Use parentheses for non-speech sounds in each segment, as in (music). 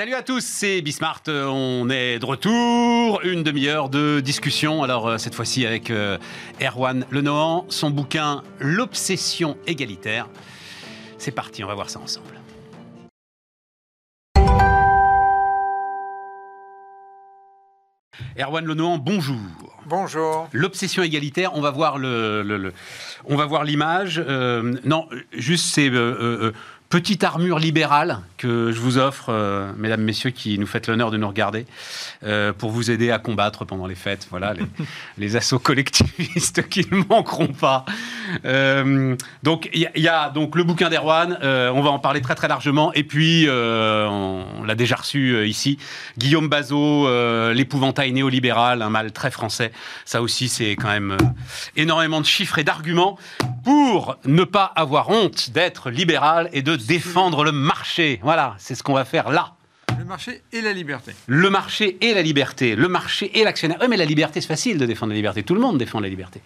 Salut à tous, c'est Bismart. On est de retour. Une demi-heure de discussion. Alors, euh, cette fois-ci avec euh, Erwan Lenohan, son bouquin L'obsession égalitaire. C'est parti, on va voir ça ensemble. Erwan Lenohan, bonjour. Bonjour. L'obsession égalitaire, on va voir le, on va voir l'image. Euh, non, juste c'est petite armure libérale que je vous offre, euh, mesdames, messieurs, qui nous faites l'honneur de nous regarder, euh, pour vous aider à combattre pendant les fêtes. Voilà, les, (laughs) assauts collectivistes qui ne manqueront pas. Euh, donc, il y, a donc le bouquin d'Erwan, on va en parler très très largement. Et puis, on, l'a déjà reçu ici, Guillaume Bazot, l'épouvantail néolibéral, un mal très français. Ça aussi, c'est quand même énormément de chiffres et d'arguments pour ne pas avoir honte d'être libéral et de défendre le marché. Voilà, c'est ce qu'on va faire là. Le marché et la liberté. Le marché et la liberté. Le marché et l'actionnaire. Oui, mais la liberté, c'est facile de défendre la liberté. Tout le monde défend la liberté.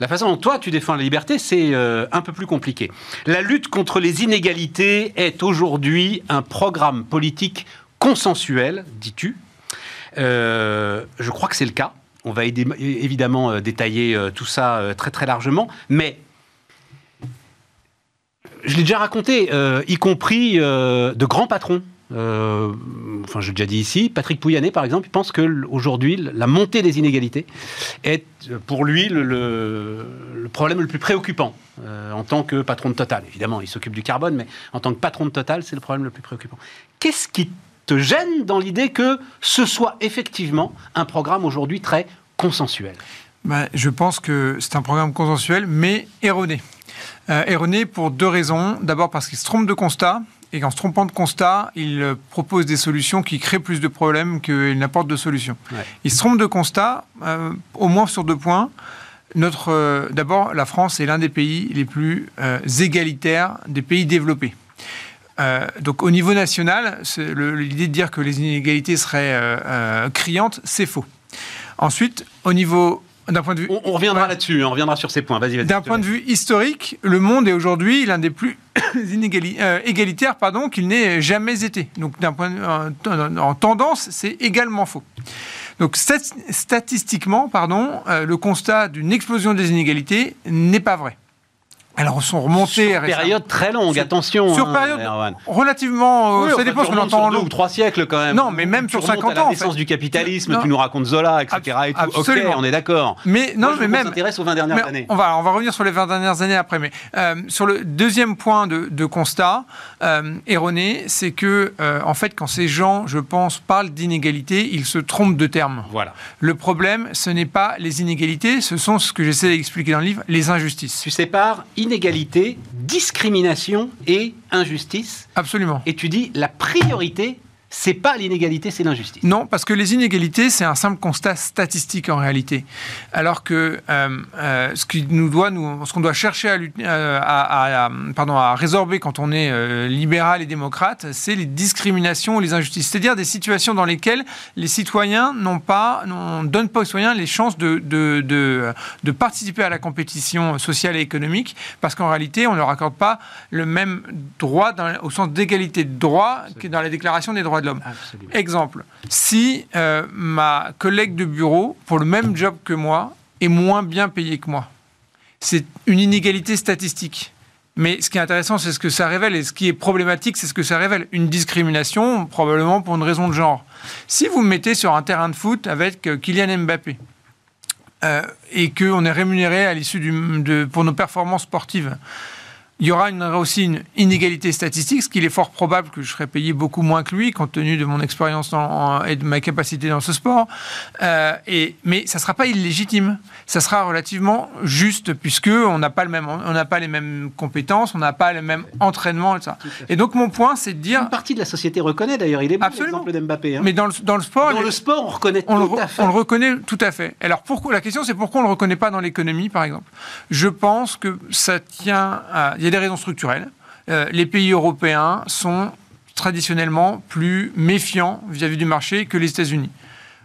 La façon dont toi, tu défends la liberté, c'est euh, un peu plus compliqué. La lutte contre les inégalités est aujourd'hui un programme politique consensuel, dis-tu. Euh, je crois que c'est le cas. On va évidemment euh, détailler tout ça très très largement. Mais je l'ai déjà raconté, euh, y compris euh, de grands patrons. Euh, enfin, j'ai déjà dit ici, Patrick Pouyanné, par exemple, il pense qu'aujourd'hui, la montée des inégalités est pour lui le, problème le plus préoccupant en tant que patron de Total. Évidemment, il s'occupe du carbone, mais en tant que patron de Total, c'est le problème le plus préoccupant. Qu'est-ce qui te gêne dans l'idée que ce soit effectivement un programme aujourd'hui très consensuel? Bah, Je pense que c'est un programme consensuel, mais erroné euh, erroné pour deux raisons. D'abord parce qu'il se trompe de constat et qu'en se trompant de constat, il euh, propose des solutions qui créent plus de problèmes qu'il n'apporte de solutions. Il se trompe de constat, euh, au moins sur deux points. Notre, d'abord, la France est l'un des pays les plus égalitaires des pays développés. donc au niveau national, l'idée de dire que les inégalités seraient criantes, c'est faux. Ensuite, au niveau point de vue, on, reviendra là-dessus, on reviendra sur ces points. Vas-y, D'un point de vue historique, le monde est aujourd'hui l'un des plus (coughs) euh, égalitaires pardon, qu'il n'ait jamais été. Donc, d'un point en, tendance, c'est également faux. Donc, statistiquement, pardon, euh, le constat d'une explosion des inégalités n'est pas vrai. Alors, on sont remontés. Sur période très longue, attention. Sur hein, période relativement. Euh, ça dépend ce qu'on entend en deux ou trois siècles quand même. Non, mais même sur 50 ans. la naissance du capitalisme, tu nous racontes Zola, etc. Et tout. Absolument. Ok, on est d'accord. Mais non, mais même. On s'intéresse aux 20 dernières années. On va, on va revenir sur les 20 dernières années après. Mais euh, sur le deuxième point de, de constat euh, erroné, c'est que, euh, en fait, quand ces gens, je pense, parlent d'inégalité, ils se trompent de terme. Voilà. Le problème, ce n'est pas les inégalités, ce sont ce que j'essaie d'expliquer dans le livre, les injustices. Tu sépares inégalité, discrimination et injustice. Absolument. Et tu dis la priorité c'est pas l'inégalité, c'est l'injustice. Non, parce que les inégalités, c'est un simple constat statistique en réalité. Alors que euh, euh, ce qu'on doit chercher à, euh, résorber quand on est libéral et démocrate, c'est les discriminations ou les injustices. C'est-à-dire des situations dans lesquelles les citoyens n'ont pas, ne donnent pas aux citoyens les chances de, participer à la compétition sociale et économique, parce qu'en réalité, on ne leur accorde pas le même droit au sens d'égalité de droit que dans la déclaration des droits de l'homme. Exemple, si euh, ma collègue de bureau, pour le même job que moi, est moins bien payée que moi, c'est une inégalité statistique. Mais ce qui est intéressant, c'est ce que ça révèle, et ce qui est problématique, c'est ce que ça révèle. Une discrimination, probablement pour une raison de genre. Si vous me mettez sur un terrain de foot avec euh, Kylian Mbappé, euh, et qu'on est rémunéré à l'issue de, pour nos performances sportives, il y aura aussi une inégalité statistique, ce qu'il est fort probable que je serai payé beaucoup moins que lui, compte tenu de mon expérience et de ma capacité dans ce sport. Euh, et, mais ça ne sera pas illégitime. Ça sera relativement juste, puisqu'on n'a pas, le même, on n'a pas les mêmes compétences, on n'a pas le même entraînement. Et, ça. et donc, mon point, c'est de dire. Une partie de la société reconnaît d'ailleurs. Il est bon l'exemple d'Mbappé. Hein. Mais dans le, dans le sport. Dans le sport, on reconnaît on tout le, à fait. On le reconnaît tout à fait. Alors, pourquoi, la question, c'est pourquoi on ne le reconnaît pas dans l'économie, par exemple? Je pense que ça tient à des raisons structurelles. Euh, les pays européens sont traditionnellement plus méfiants vis-à-vis du marché que les États-Unis.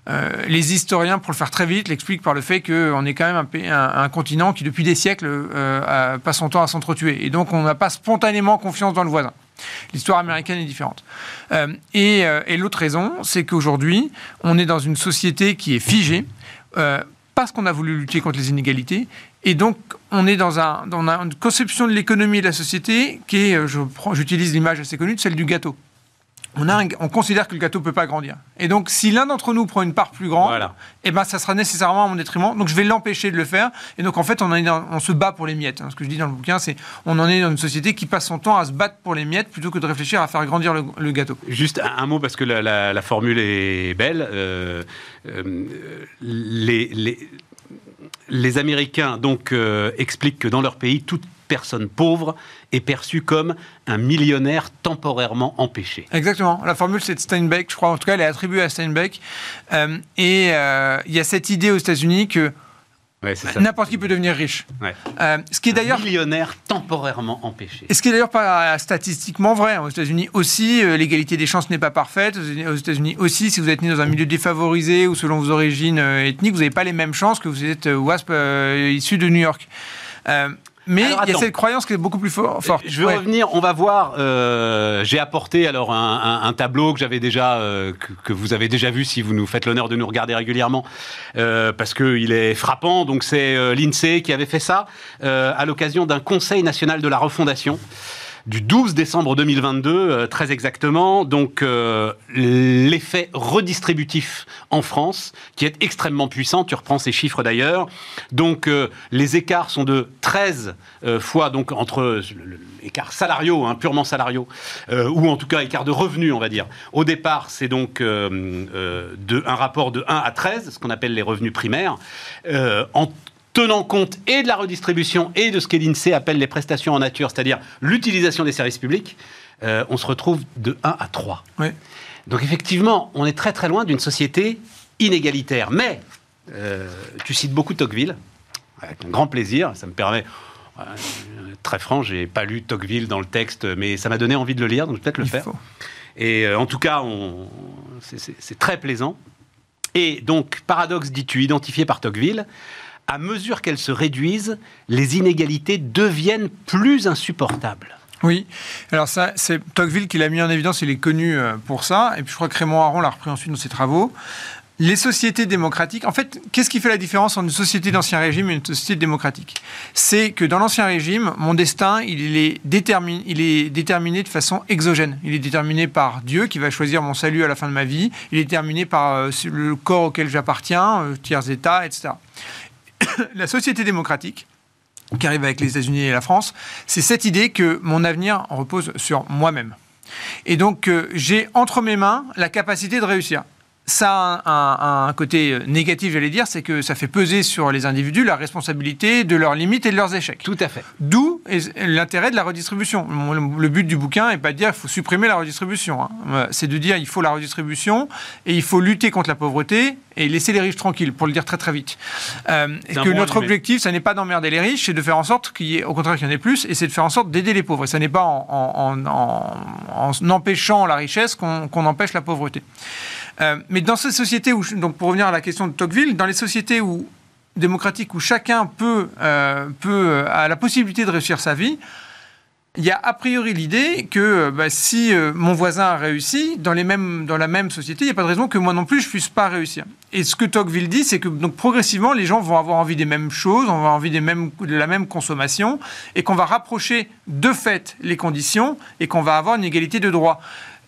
Euh, les historiens, pour le faire très vite, l'expliquent par le fait qu'on est quand même un, un, continent qui, depuis des siècles, euh, passe son temps à s'entretuer. Et donc, on n'a pas spontanément confiance dans le voisin. L'histoire américaine est différente. Et, et l'autre raison, c'est qu'aujourd'hui, on est dans une société qui est figée. Parce qu'on a voulu lutter contre les inégalités. Et donc, on est dans, un, dans une conception de l'économie et de la société qui est, euh, j'utilise l'image assez connue, de celle du gâteau. On, a un- on considère que le gâteau ne peut pas grandir. Et donc, si l'un d'entre nous prend une part plus grande, Voilà. eh ben, ça sera nécessairement à mon détriment. Donc, je vais l'empêcher de le faire. Et donc, en fait, on, en est dans- on se bat pour les miettes. hein. Ce que je dis dans le bouquin, c'est on en est dans une société qui passe son temps à se battre pour les miettes plutôt que de réfléchir à faire grandir le, le gâteau. Juste un, un mot parce que la, la- la formule est belle. Euh, euh, les, les, les Américains donc euh, expliquent que dans leur pays, toute personne pauvre est perçue comme un millionnaire temporairement empêché. Exactement. La formule, c'est de Steinbeck, je crois. En tout cas, elle est attribuée à Steinbeck. Euh, et euh, il y a cette idée aux États-Unis que Ouais, ça. n'importe qui peut devenir riche. Ouais. Euh, ce qui est d'ailleurs millionnaire temporairement empêché. Et ce qui est d'ailleurs pas statistiquement vrai. Aux États-Unis aussi, euh, l'égalité des chances n'est pas parfaite. Aux États- Aux États-Unis aussi, si vous êtes né dans un milieu défavorisé ou selon vos origines euh, ethniques, vous n'avez pas les mêmes chances que vous êtes WASP issu de New York. Euh, mais Alors, il y a cette croyance qui est beaucoup plus for- forte. Je veux Ouais. revenir, on va voir. euh, J'ai apporté alors un, un- un tableau que j'avais déjà, euh, que, que vous avez déjà vu si vous nous faites l'honneur de nous regarder régulièrement, euh, parce qu'il est frappant. Donc c'est euh, l'INSEE qui avait fait ça euh, à l'occasion d'un Conseil national de la refondation du 12 décembre 2022, euh, très exactement. Donc euh, l'effet redistributif en France, qui est extrêmement puissant. Tu reprends ces chiffres d'ailleurs. Donc euh, les écarts sont de 13 euh, fois donc entre écarts salariaux, hein, purement salariaux, ou en tout cas écart de revenus, on va dire. Au départ, c'est donc un rapport de 1 à 13, ce qu'on appelle les revenus primaires, tenant compte et de la redistribution et de ce que l'INSEE appelle les prestations en nature, c'est-à-dire l'utilisation des services publics, euh, on se retrouve de 1 à 3. Ouais. Donc effectivement, on est très très loin d'une société inégalitaire. Mais, euh, tu cites beaucoup Tocqueville, avec un grand plaisir, ça me permet... euh, Très franc, j'ai pas lu Tocqueville dans le texte, mais ça m'a donné envie de le lire, donc je vais peut-être le Il faire. faut. Et en tout cas, on- c'est très plaisant. Et donc, paradoxe, dis-tu, identifié par Tocqueville, à mesure qu'elles se réduisent, les inégalités deviennent plus insupportables. Oui, alors ça, c'est Tocqueville qui l'a mis en évidence, il est connu euh, pour ça, et puis je crois que Raymond Aron l'a repris ensuite dans ses travaux. Les sociétés démocratiques, en fait, qu'est-ce qui fait la différence entre une société d'ancien régime et une société démocratique? C'est que dans l'ancien régime, mon destin, il est, déterminé, il est déterminé de façon exogène. Il est déterminé par Dieu qui va choisir mon salut à la fin de ma vie. Il est déterminé par euh, le corps auquel j'appartiens, euh, tiers états, etc. (coughs) la société démocratique, qui arrive avec les États-Unis et la France, c'est cette idée que mon avenir repose sur moi-même. Et donc, euh, j'ai entre mes mains la capacité de réussir. Ça a un, un- un côté euh, négatif, j'allais dire, c'est que ça fait peser sur les individus la responsabilité de leurs limites et de leurs échecs. Tout à fait. D'où l'intérêt de la redistribution. Le, but du bouquin n'est pas de dire qu'il faut supprimer la redistribution. hein. Euh, C'est de dire qu'il faut la redistribution et il faut lutter contre la pauvreté et laisser les riches tranquilles, pour le dire très très vite. Euh, et un que bon notre résumé. objectif, ça n'est pas d'emmerder les riches, c'est de faire en sorte qu'il y ait, au contraire qu'il y en ait plus, et c'est de faire en sorte d'aider les pauvres. Et ça n'est pas en, en- en- en- en empêchant la richesse qu'on qu'on empêche la pauvreté. Euh, mais dans ces sociétés où, donc pour revenir à la question de Tocqueville, dans les sociétés où démocratiques où chacun peut, euh, euh, a la possibilité de réussir sa vie, il y a a priori l'idée que bah, si mon voisin a réussi dans, les mêmes, dans la même société, il n'y a pas de raison que moi non plus je puisse pas réussir. Et ce que Tocqueville dit, c'est que donc progressivement les gens vont avoir envie des mêmes choses, on va avoir envie des mêmes, de la même consommation, et qu'on va rapprocher de fait les conditions et qu'on va avoir une égalité de droit.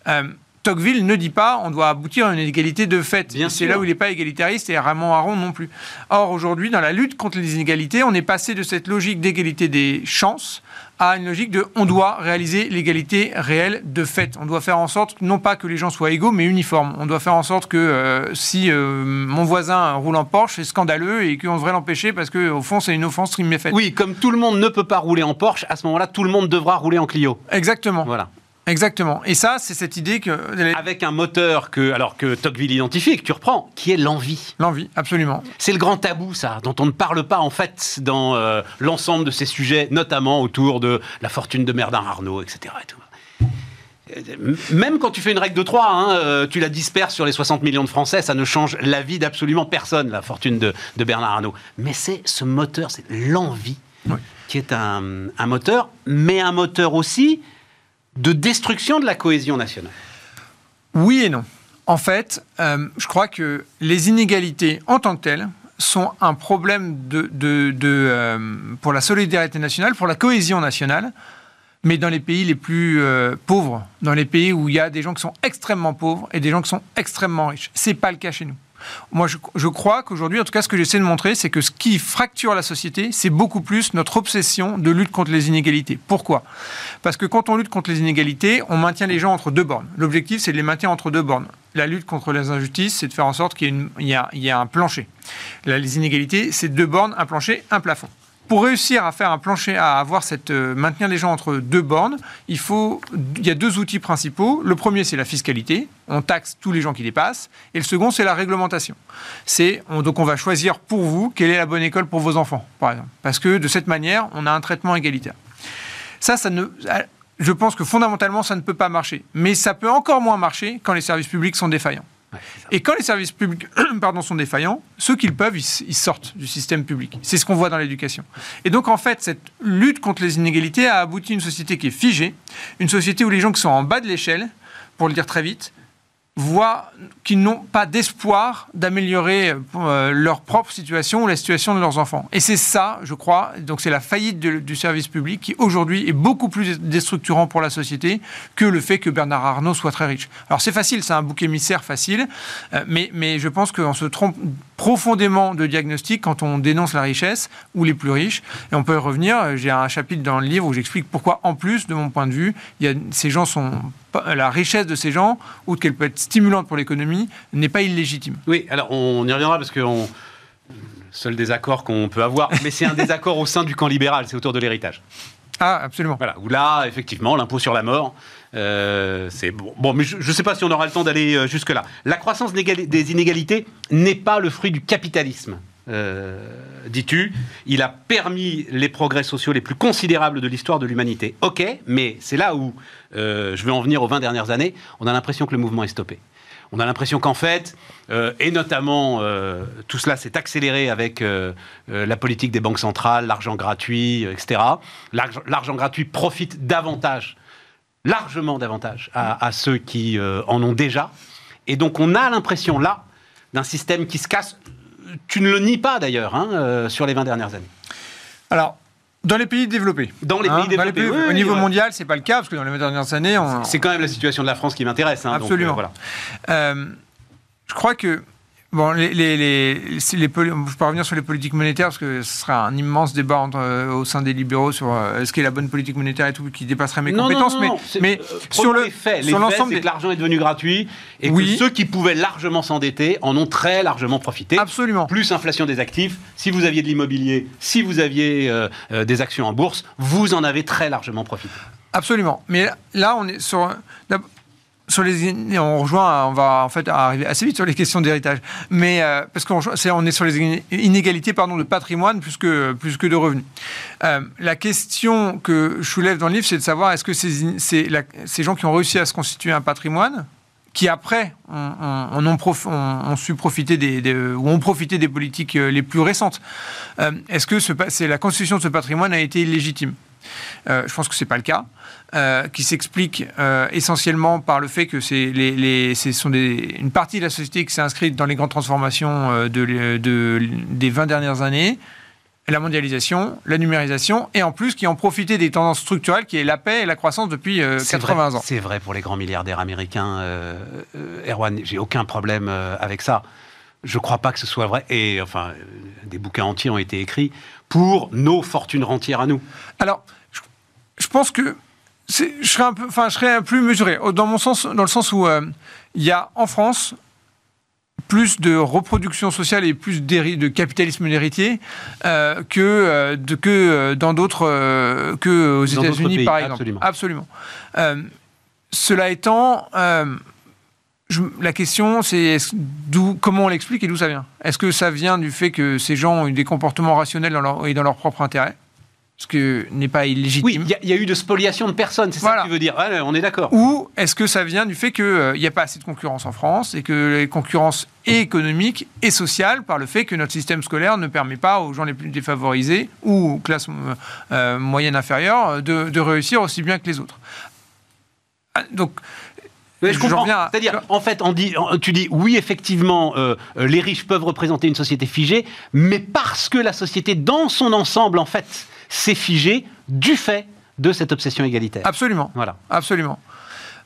Euh, Tocqueville ne dit pas on doit aboutir à une égalité de fait. C'est là où il n'est pas égalitariste et Ramon Aron non plus. Or, aujourd'hui, dans la lutte contre les inégalités, on est passé de cette logique d'égalité des chances à une logique de on doit réaliser l'égalité réelle de fait. On doit faire en sorte, non pas que les gens soient égaux, mais uniformes. On doit faire en sorte que euh, si euh, mon voisin roule en Porsche, c'est scandaleux et qu'on devrait l'empêcher parce qu'au fond, c'est une offense qui m'est faite. Oui, comme tout le monde ne peut pas rouler en Porsche, à ce moment-là, tout le monde devra rouler en Clio. Exactement. Voilà. Exactement. Et ça, c'est cette idée que Avec un moteur que, alors que Tocqueville identifie et que tu reprends, qui est l'envie. l'envie, absolument. C'est le grand tabou, ça, dont on ne parle pas en fait dans euh, l'ensemble de ces sujets, notamment autour de la fortune de Merdin Arnaud, etc. et tout. Euh, Même quand tu fais une règle de 3, hein, euh, tu la disperses sur les 60 millions de Français, ça ne change la vie d'absolument personne, la fortune de, de Bernard Arnault. Mais c'est ce moteur, c'est l'envie, Oui. qui est un, un moteur, mais un moteur aussi de destruction de la cohésion nationale Oui et non. En fait, euh, je crois que les inégalités en tant que telles sont un problème euh, pour la solidarité nationale, pour la cohésion nationale, mais dans les pays les plus euh, pauvres, dans les pays où il y a des gens qui sont extrêmement pauvres et des gens qui sont extrêmement riches. Ce n'est pas le cas chez nous. Moi, je, crois qu'aujourd'hui, en tout cas, ce que j'essaie de montrer, c'est que ce qui fracture la société, c'est beaucoup plus notre obsession de lutte contre les inégalités. Pourquoi? Parce que quand on lutte contre les inégalités, on maintient les gens entre deux bornes. L'objectif, c'est de les maintenir entre deux bornes. La lutte contre les injustices, c'est de faire en sorte qu'il y, ait un plancher. les inégalités, c'est deux bornes, un plancher, un plafond pour réussir à faire un plancher, à avoir cette euh, maintenir les gens entre deux bornes, il faut il y a deux outils principaux. Le premier c'est la fiscalité, on taxe tous les gens qui dépassent, et le second c'est la réglementation. C'est donc on va choisir pour vous quelle est la bonne école pour vos enfants, par exemple, parce que de cette manière on a un traitement égalitaire. Ça, ça ne je pense que fondamentalement, ça ne peut pas marcher. Mais ça peut encore moins marcher quand les services publics sont défaillants et quand les services publics (clears throat) pardon, sont défaillants, ceux qu'ils peuvent, ils, sortent du système public. C'est ce qu'on voit dans l'éducation. Et donc, en fait, cette lutte contre les inégalités a abouti à une société qui est figée, une société où les gens qui sont en bas de l'échelle, pour le dire très vite, voient qu'ils n'ont pas d'espoir d'améliorer euh, leur propre situation ou la situation de leurs enfants. Et c'est ça, je crois, donc c'est la faillite du service public qui aujourd'hui est beaucoup plus déstructurant pour la société que le fait que Bernard Arnault soit très riche. Alors c'est facile, c'est un bouc émissaire facile, euh, mais, mais je pense qu'on se trompe profondément de diagnostic quand on dénonce la richesse ou les plus riches. Et on peut y revenir, j'ai un chapitre dans le livre où j'explique pourquoi, en plus, de mon point de vue, il y a, ces gens sont la richesse de ces gens, outre qu'elle peut être stimulante pour l'économie, n'est pas illégitime. Oui, alors on y reviendra parce que on... seul désaccord qu'on peut avoir, mais c'est un (laughs) désaccord au sein du camp libéral, c'est autour de l'héritage. Ah, absolument. Voilà, où là, effectivement, l'impôt sur la mort, euh, c'est bon, mais je ne sais pas si on aura le temps d'aller euh, jusque-là. La croissance des inégalités n'est pas le fruit du capitalisme. Euh, dis-tu, il a permis les progrès sociaux les plus considérables de l'histoire de l'humanité. Ok, mais c'est là où je veux en venir aux 20 dernières années, on a l'impression que le mouvement est stoppé. On a l'impression qu'en fait, et notamment tout cela s'est accéléré avec la politique des banques centrales, l'argent gratuit, etc. L'argent gratuit profite davantage, largement davantage, à, à ceux qui en ont déjà. Et donc on a l'impression là d'un système qui se casse tu ne le nies pas d'ailleurs hein, euh, sur les 20 dernières années. Alors, dans les pays développés. Dans les hein, pays développés. au niveau mondial, c'est pas le cas parce que dans les 20 dernières années, c'est quand même la situation de la France qui m'intéresse. Hein, Absolument. Euh, voilà. Euh, je crois que Bon, les, les, les, les, je peux revenir sur les politiques monétaires parce que ce sera un immense débat euh, au sein des libéraux sur euh, ce qu'est la bonne politique monétaire et tout qui dépasserait mes compétences. mais, mais euh, sur le fait, sur l'ensemble, c'est que l'argent est devenu gratuit et que ceux qui pouvaient largement s'endetter en ont très largement profité. Absolument. Plus inflation des actifs. Si vous aviez de l'immobilier, si vous aviez des actions en bourse, vous en avez très largement profité. Absolument. Mais là, on est sur on rejoint, on va en fait arriver assez vite sur les questions d'héritage, mais euh, parce qu'on est, on est sur les inégalités pardon de patrimoine plus que de revenus. Euh, la question que je soulève dans le livre, c'est de savoir est-ce que ces, ces, gens qui ont réussi à se constituer un patrimoine, qui après ont, su profiter des, ou ont profité des politiques euh, les plus récentes, est-ce que la constitution de ce patrimoine a été illégitime? Je pense que c'est pas le cas. Euh, qui s'explique euh, essentiellement par le fait que c'est les, les sont des, une partie de la société qui s'est inscrite dans les grandes transformations euh, de, de, des 20 dernières années, la mondialisation, la numérisation, et en plus qui ont profité des tendances structurelles qui est la paix et la croissance depuis 80 ans. C'est vrai pour les grands milliardaires américains, Erwan, j'ai aucun problème avec ça. Je ne crois pas que ce soit vrai, et enfin, des bouquins entiers ont été écrits pour nos fortunes rentières à nous. Alors, je pense que je serais un peu, enfin, je serais plus mesuré dans mon sens, dans le sens où euh, il y a en France plus de reproduction sociale et plus de capitalisme d'héritier euh, que, euh, de, que dans d'autres que aux États-Unis par exemple. Absolument. absolument. cela étant, la question c'est comment on l'explique et d'où ça vient? Est-ce que ça vient du fait que ces gens ont eu des comportements rationnels dans leur, et dans leur propre intérêt? Ce que n'est pas illégitime. Oui, il y, a eu de spoliation de personnes, c'est ça que tu veux dire. on est d'accord. Ou est-ce que ça vient du fait qu'il euh, n'y a pas assez de concurrence en France et que la concurrence est économique et sociale par le fait que notre système scolaire ne permet pas aux gens les plus défavorisés ou aux classes euh, moyennes inférieures de, réussir aussi bien que les autres? Ah, je comprends. C'est-à-dire, en fait, on dit, tu dis oui, effectivement, euh, euh, les riches peuvent représenter une société figée, mais parce que la société, dans son ensemble, en fait, s'est figée du fait de cette obsession égalitaire. Absolument. Voilà. Absolument.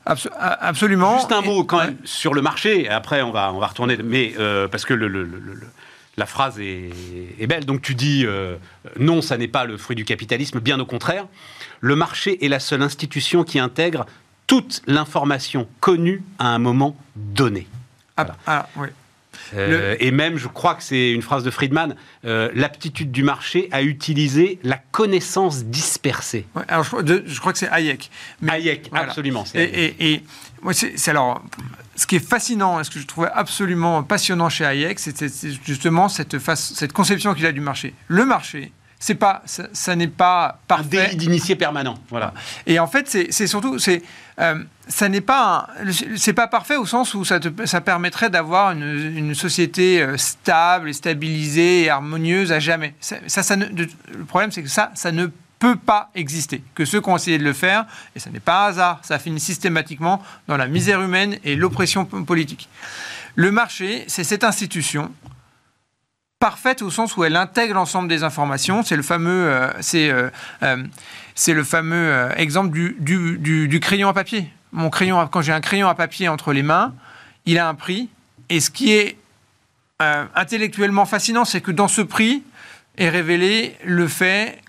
absolument. Juste un mot quand même sur le marché. Après, on va on va retourner, mais euh, parce que le, la phrase est, est, belle. Donc tu dis non, ça n'est pas le fruit du capitalisme. Bien au contraire, le marché est la seule institution qui intègre toute l'information connue à un moment donné. Ah, ah oui. Euh, et même, je crois que c'est une phrase de Friedman, euh, l'aptitude du marché à utiliser la connaissance dispersée. alors je, crois que c'est Hayek. Hayek, absolument. Et, et, moi, c'est alors ce qui est fascinant, ce que je trouvais absolument passionnant chez Hayek, c'est justement cette, face, cette conception qu'il a du marché. Le marché, c'est pas, ça, n'est pas parfait. Un délit d'initié permanent. Voilà. Et en fait, c'est surtout, c'est, euh, ça n'est pas, c'est pas parfait au sens où ça, ça permettrait d'avoir une, société euh, stable et stabilisée et harmonieuse à jamais. Ça, ça, le problème, c'est que ça, ça ne peut pas exister. Que ceux qui ont essayé de le faire, et ce n'est pas un hasard, ça finit systématiquement dans la misère humaine et l'oppression politique. Le marché, c'est cette institution parfaite au sens où elle intègre l'ensemble des informations. C'est le fameux, euh, euh, euh, c'est le fameux exemple du, du, du, crayon à papier. Mon crayon, quand j'ai un crayon à papier entre les mains, il a un prix. Et ce qui est intellectuellement fascinant, c'est que dans ce prix est révélé le fait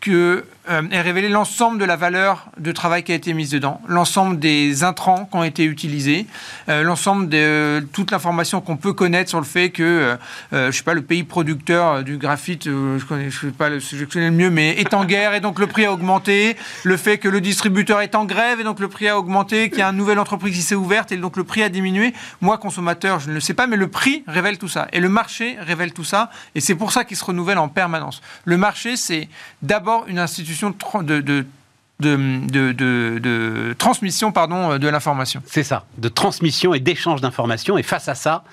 que euh, est révélé l'ensemble de la valeur de travail qui a été mise dedans, l'ensemble des intrants qui ont été utilisés, euh, l'ensemble de toute l'information qu'on peut connaître sur le fait que, euh, je sais pas, le pays producteur du graphite, je connais, je sais pas, je connais le mieux, mais est en guerre et donc le prix a augmenté, le fait que le distributeur est en grève et donc le prix a augmenté, qu'il y a une nouvelle entreprise qui s'est ouverte et donc le prix a diminué. Moi, consommateur, je ne le sais pas, mais le prix révèle tout ça et le marché révèle tout ça et c'est pour ça qu'il se renouvelle en permanence. Le marché, c'est d'abord une institution de, transmission pardon, de l'information. C'est ça, de transmission et d'échange d'informations. Et face à ça,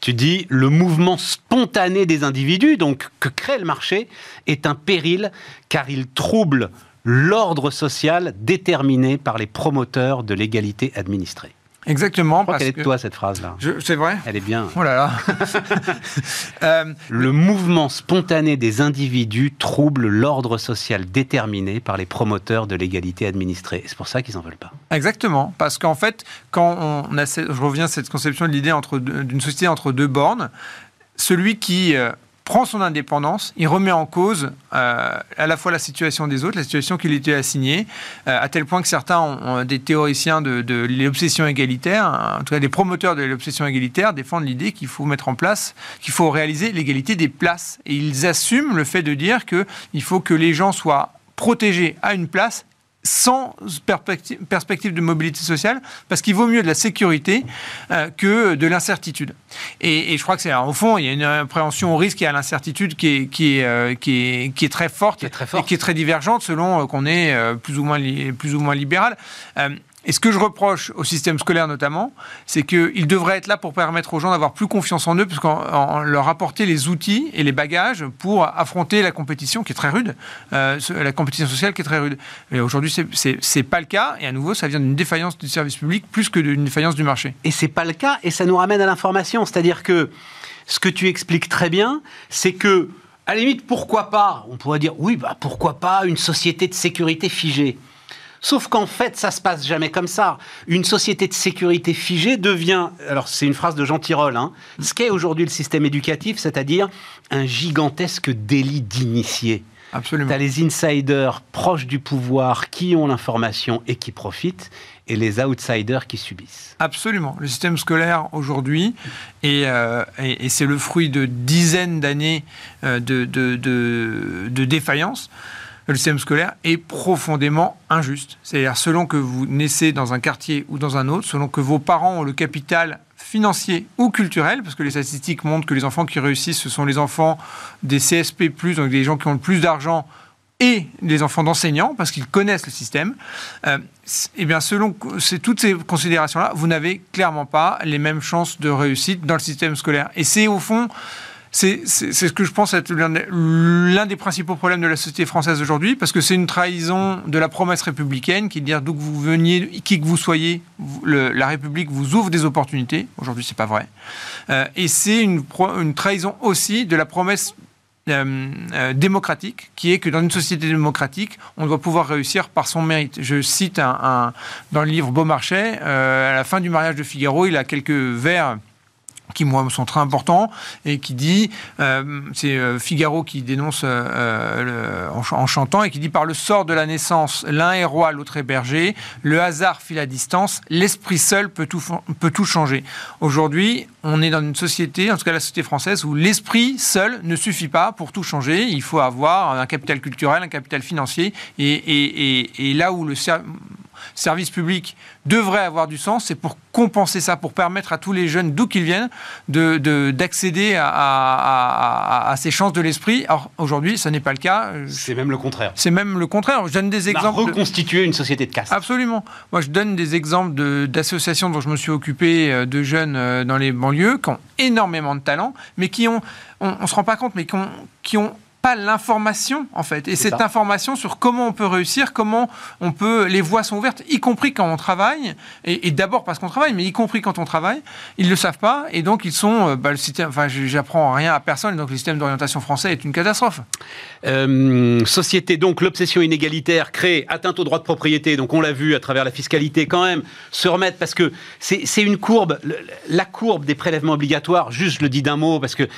tu dis le mouvement spontané des individus, donc que crée le marché, est un péril car il trouble l'ordre social déterminé par les promoteurs de l'égalité administrée. Exactement. Je est de toi cette phrase-là. C'est vrai Elle est bien. Oh là là. (laughs) (laughs) Euh, le mouvement spontané des individus trouble l'ordre social déterminé par les promoteurs de l'égalité administrée. C'est pour ça qu'ils n'en veulent pas. Exactement. Parce qu'en fait, quand on a, je reviens à cette conception de l'idée d'une société entre deux bornes, celui qui euh, prend son indépendance, il remet en cause euh, à la fois la situation des autres, la situation qu'il était assigné, euh, à tel point que certains ont, des théoriciens de, de l'obsession égalitaire, en tout cas des promoteurs de l'obsession égalitaire, défendent l'idée qu'il faut mettre en place, qu'il faut réaliser l'égalité des places. Et ils assument le fait de dire qu'il faut que les gens soient protégés à une place sans perspective, de mobilité sociale, parce qu'il vaut mieux de la sécurité euh, que de l'incertitude. Et, je crois que c'est au fond, il y a une appréhension au risque et à l'incertitude qui est, qui, est, euh, qui, est, qui est très forte, et qui est très divergente selon euh, qu'on est plus ou moins, plus ou moins libéral. Et ce que je reproche au système scolaire notamment, c'est qu'il devrait être là pour permettre aux gens d'avoir plus confiance en eux, puisqu'on leur apporter les outils et les bagages pour affronter la compétition qui est très rude, euh, la compétition sociale qui est très rude. Et aujourd'hui, c'est pas le cas. Et à nouveau, ça vient d'une défaillance du service public plus que d'une défaillance du marché. Et c'est pas le cas. Et ça nous ramène à l'information, c'est-à-dire que ce que tu expliques très bien, c'est que à la limite, pourquoi pas On pourrait dire oui, bah pourquoi pas une société de sécurité figée? Sauf qu'en fait, ça se passe jamais comme ça. Une société de sécurité figée devient, alors c'est une phrase de Jean Tirole, hein, ce qu'est aujourd'hui le système éducatif, c'est-à-dire un gigantesque délit d'initié. Absolument. Tu as les insiders proches du pouvoir qui ont l'information et qui profitent, et les outsiders qui subissent. Absolument. Le système scolaire aujourd'hui, et, euh, c'est le fruit de dizaines d'années euh, de, de, de, de défaillance le système scolaire est profondément injuste. C'est-à-dire, selon que vous naissez dans un quartier ou dans un autre, selon que vos parents ont le capital financier ou culturel, parce que les statistiques montrent que les enfants qui réussissent, ce sont les enfants des CSP+, donc des gens qui ont le plus d'argent, et les enfants d'enseignants, parce qu'ils connaissent le système, euh, eh bien, selon toutes ces considérations-là, vous n'avez clairement pas les mêmes chances de réussite dans le système scolaire. Et c'est au fond c'est ce que je pense être l'un des principaux problèmes de la société française aujourd'hui, parce que c'est une trahison de la promesse républicaine qui est de dire d'où que vous veniez, qui que vous soyez, la République vous ouvre des opportunités. Aujourd'hui, c'est pas vrai. Euh, et c'est une, trahison aussi de la promesse euh, euh, démocratique, qui est que dans une société démocratique, on doit pouvoir réussir par son mérite. Je cite dans le livre Beaumarchais, à la fin du mariage de Figaro, il a quelques vers qui moi me sont très importants et qui dit euh, c'est euh, Figaro qui dénonce euh, en, chantant et qui dit par le sort de la naissance l'un est roi l'autre est berger. Le hasard fit la distance. L'esprit seul peut tout peut tout changer. Aujourd'hui on est dans une société en tout cas la société française où l'esprit seul ne suffit pas pour tout changer. Il faut avoir un capital culturel un capital financier et, et, et, et là où le service public devrait avoir du sens, c'est pour compenser ça, pour permettre à tous les jeunes, d'où qu'ils viennent, d'accéder de, à, à, ces chances de l'esprit. Alors aujourd'hui, ce n'est pas le cas. C'est même le contraire. C'est même le contraire. Je donne des exemples. reconstituer une société de caste. Absolument. Moi, je donne des exemples d'associations dont je me suis occupé euh, de jeunes euh, dans les banlieues qui ont énormément de talent, mais qui ont, on ne se rend pas compte, mais qui ont, qui ont pas l'information en fait. Et cette information sur comment on peut réussir, comment on peut, les voies sont ouvertes, y compris quand on travaille, et, d'abord parce qu'on travaille, mais y compris quand on travaille, ils ne le savent pas, et donc ils sont, euh, bah, le système, enfin j'apprends rien à personne, donc le système d'orientation français est une catastrophe. Euh, société donc l'obsession inégalitaire crée atteinte au droit de propriété, donc on l'a vu à travers la fiscalité quand même, se remettre parce que c'est une courbe, la courbe des prélèvements obligatoires, juste je le dis d'un mot parce que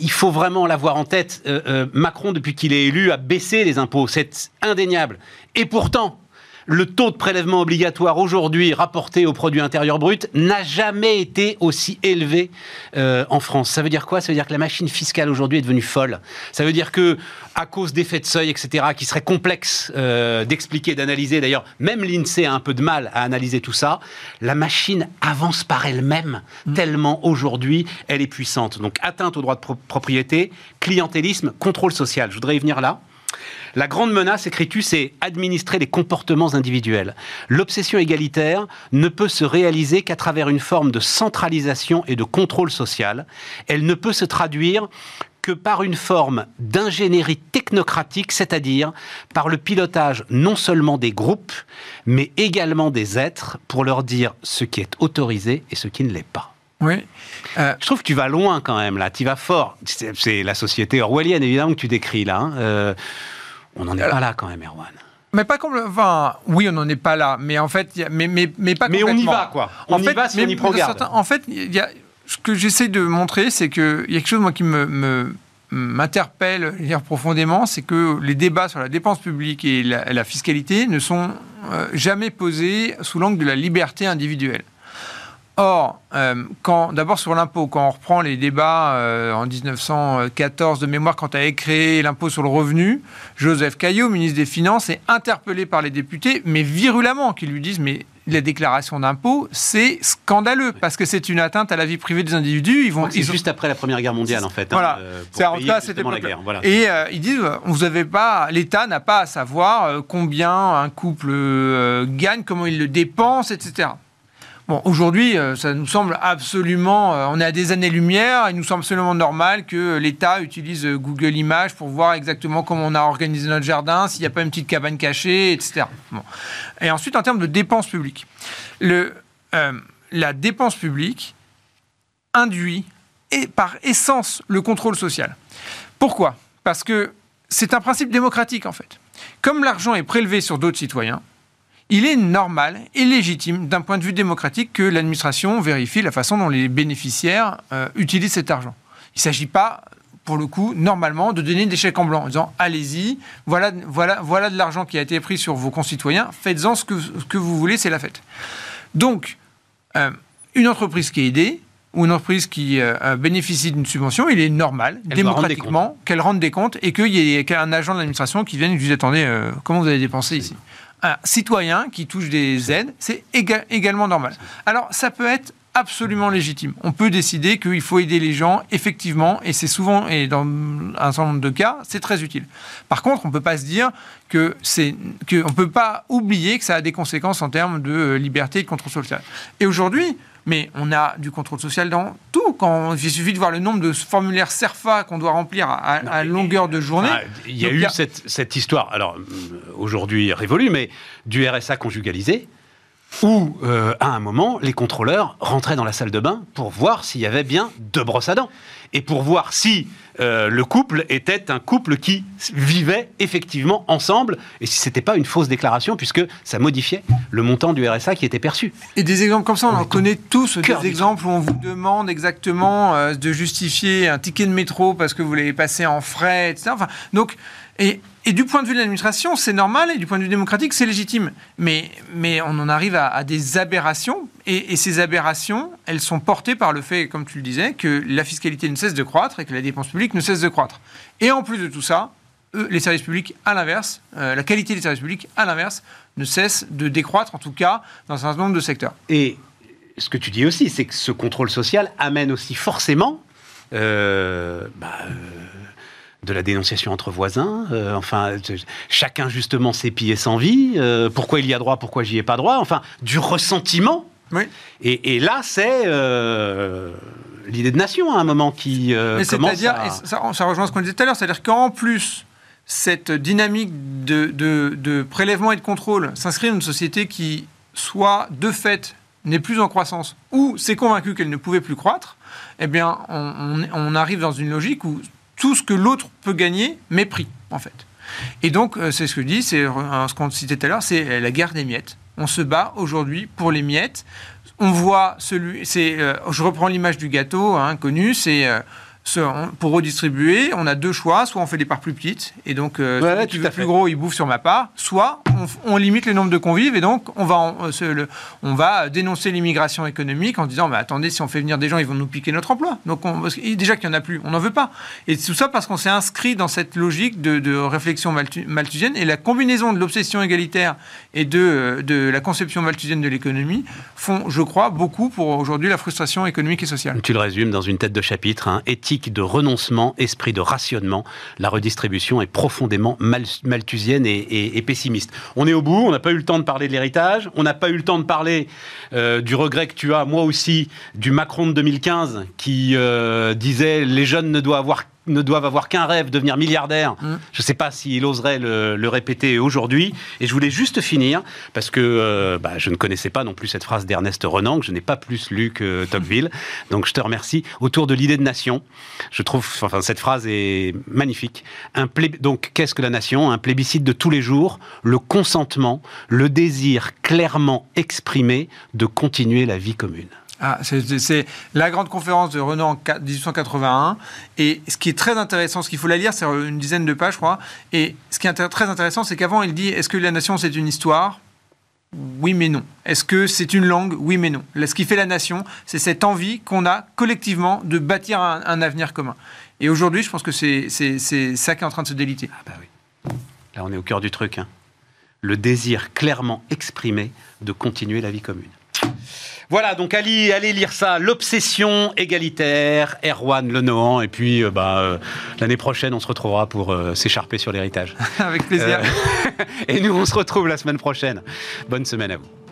il faut vraiment l'avoir en tête. Euh, euh, Macron, depuis qu'il est élu, a baissé les impôts. C'est indéniable. Et pourtant, le taux de prélèvement obligatoire aujourd'hui rapporté au produit intérieur brut n'a jamais été aussi élevé euh, en France. Ça veut dire quoi? Ça veut dire que la machine fiscale aujourd'hui est devenue folle. Ça veut dire que, à cause d'effets de seuil, etc., qui seraient complexes euh, d'expliquer, d'analyser, d'ailleurs, même l'INSEE a un peu de mal à analyser tout ça, la machine avance par elle-même, mmh. tellement aujourd'hui elle est puissante. Donc atteinte au droit de propriété, clientélisme, contrôle social. Je voudrais y venir là. La grande menace, écris-tu, c'est administrer les comportements individuels. L'obsession égalitaire ne peut se réaliser qu'à travers une forme de centralisation et de contrôle social. Elle ne peut se traduire que par une forme d'ingénierie technocratique, c'est-à-dire par le pilotage non seulement des groupes, mais également des êtres pour leur dire ce qui est autorisé et ce qui ne l'est pas. Oui. Euh, Je trouve que tu vas loin quand même là, tu vas fort. C'est la société orwellienne évidemment que tu décris là. Hein. Euh, on n'en est pas là quand même, Erwan. Mais pas comme. Enfin, oui, on n'en est pas là. Mais en fait, mais, mais, mais pas Mais on y va, quoi. On y va si on y prend garde. en fait, y a, ce que j'essaie de montrer, c'est qu'il y a quelque chose, moi, qui me, m'interpelle profondément, c'est que les débats sur la dépense publique et la, fiscalité ne sont euh, jamais posés sous l'angle de la liberté individuelle. Or, euh, quand d'abord sur l'impôt, quand on reprend les débats euh, en 1914 de mémoire, quand a créé l'impôt sur le revenu, Joseph Caillot, ministre des Finances, est interpellé par les députés, mais virulemment, qui lui disent mais la déclaration d'impôt, c'est scandaleux parce que c'est une atteinte à la vie privée des individus. Ils vont, c'est juste après la Première Guerre mondiale en fait. Hein, voilà. Euh, c'est en cas c'était la guerre. Voilà. Et ils disent, vous avez pas, l'État n'a pas à savoir combien un couple gagne, comment il le dépense, etc. Aujourd'hui, euh, ça nous semble absolument. Euh, on est à des années-lumière. Il nous semble absolument normal que l'État utilise euh, Google Images pour voir exactement comment on a organisé notre jardin, s'il n'y a pas une petite cabane cachée, etc. Et ensuite, en termes de dépenses publiques, la dépense publique induit et par essence le contrôle social. Pourquoi? Parce que c'est un principe démocratique en fait. Comme l'argent est prélevé sur d'autres citoyens, il est normal et légitime d'un point de vue démocratique que l'administration vérifie la façon dont les bénéficiaires euh, utilisent cet argent. Il ne s'agit pas, pour le coup, normalement, de donner des chèques en blanc en disant allez-y, voilà, voilà, voilà de l'argent qui a été pris sur vos concitoyens, faites-en ce que, que, vous voulez, c'est la fête. Donc, euh, une entreprise qui est aidée, ou une entreprise qui euh, bénéficie d'une subvention, il est normal, démocratiquement, qu'elle rende des comptes et qu'il y ait un agent de l'administration qui vienne et lui dise attendez, comment vous avez dépensé ici? Un citoyen qui touche des aides, c'est également normal. Alors, ça peut être absolument légitime. On peut décider qu'il faut aider les gens, effectivement, et c'est souvent, et dans un certain nombre de cas, c'est très utile. Par contre, on ne peut pas se dire que c'est, que on peut pas oublier que ça a des conséquences en termes de liberté et de contrôle social. Et aujourd'hui, mais on a du contrôle social dans tout. Quand, il suffit de voir le nombre de formulaires CERFA qu'on doit remplir à, longueur de journée. Il y a eu Cette, histoire, alors aujourd'hui révolue, mais du RSA conjugalisé, où, euh, à un moment, les contrôleurs rentraient dans la salle de bain pour voir s'il y avait bien deux brosses à dents. Et pour voir si euh, le couple était un couple qui vivait effectivement ensemble, et si c'était pas une fausse déclaration, puisque ça modifiait le montant du RSA qui était perçu. Et des exemples comme ça, on, en connaît tous, des exemples où on vous demande exactement euh, de justifier un ticket de métro parce que vous l'avez passé en frais, etc. Enfin, donc, et, du point de vue de l'administration, c'est normal, et du point de vue démocratique, c'est légitime. Mais, mais on en arrive à, des aberrations, et, ces aberrations, elles sont portées par le fait, comme tu le disais, que la fiscalité ne cesse de croître et que la dépense publique ne cesse de croître. Et en plus de tout ça, les services publics, à l'inverse, euh, la qualité des services publics, à l'inverse, ne cesse de décroître, en tout cas, dans un certain nombre de secteurs. Et ce que tu dis aussi, c'est que ce contrôle social amène aussi forcément... Euh, bah, euh, de la dénonciation entre voisins, euh, enfin, chacun justement ses pieds sans vie, euh, pourquoi il y a droit, pourquoi j'y ai pas droit, enfin, du ressentiment. Oui. Et, là, c'est euh, l'idée de nation à un moment qui commence C'est-à-dire, ça, rejoint ce qu'on disait tout à l'heure, c'est-à-dire qu'en plus, cette dynamique de, de, prélèvement et de contrôle s'inscrit dans une société qui, soit de fait, n'est plus en croissance, ou s'est convaincue qu'elle ne pouvait plus croître, eh bien, on arrive dans une logique où tout ce que l'autre peut gagner, mépris, en fait. Et donc, euh, c'est ce que je c'est euh, ce qu'on citait tout à l'heure, c'est la guerre des miettes. On se bat aujourd'hui pour les miettes. On voit celui, euh, je reprends l'image du gâteau hein, connu, c'est pour redistribuer, on a deux choix. Soit on fait des parts plus petites, et donc euh, tu veux plus gros, il bouffe sur ma part. Soit on, limite le nombre de convives, et donc on va, euh, on va dénoncer l'immigration économique en disant, mais attendez, si on fait venir des gens, ils vont nous piquer notre emploi. Donc déjà qu'il n'y en a plus, on n'en veut pas. Et tout ça parce qu'on s'est inscrit dans cette logique de, réflexion malthusienne, et la combinaison de l'obsession égalitaire et de, euh, de la conception malthusienne de l'économie font, je crois, beaucoup pour aujourd'hui la frustration économique et sociale. Tu le résumes dans une tête de chapitre, hein, éthique de renoncement, esprit de rationnement. La redistribution est profondément malthusienne et, pessimiste. On est au bout, on n'a pas eu le temps de parler de l'héritage, on n'a pas eu le temps de parler euh, du regret que tu as, moi aussi, du Macron de 2015 qui euh, disait les jeunes ne doivent avoir ne doivent avoir qu'un rêve, devenir milliardaire. Mm. Je ne sais pas s'il oserait le, répéter aujourd'hui. Et je voulais juste finir, parce que euh, bah, je ne connaissais pas non plus cette phrase d'Ernest Renan, que je n'ai pas plus lu que Tocqueville. (laughs) Donc je te remercie. Autour de l'idée de nation, je trouve, enfin, cette phrase est magnifique. Un donc, qu'est-ce que la nation? Un plébiscite de tous les jours, le consentement, le désir clairement exprimé de continuer la vie commune. Ah, c'est la grande conférence de Renan en 1881. Et ce qui est très intéressant, ce qu'il faut la lire, c'est une dizaine de pages, je crois. Et ce qui est très intéressant, c'est qu'avant, il dit est-ce que la nation, c'est une histoire? Oui mais non. Est-ce que c'est une langue? Oui mais non. Ce qui fait la nation, c'est cette envie qu'on a collectivement de bâtir un, avenir commun. Et aujourd'hui, je pense que c'est ça qui est en train de se déliter. Ah bah oui. Là, on est au cœur du truc. Hein. Le désir clairement exprimé de continuer la vie commune. Voilà, donc allez, allez lire ça, L'obsession égalitaire, Erwan Lenohan, et puis euh, bah, euh, l'année prochaine, on se retrouvera pour euh, s'écharper sur l'héritage. (laughs) Avec plaisir. (laughs) et nous, on se retrouve la semaine prochaine. Bonne semaine à vous.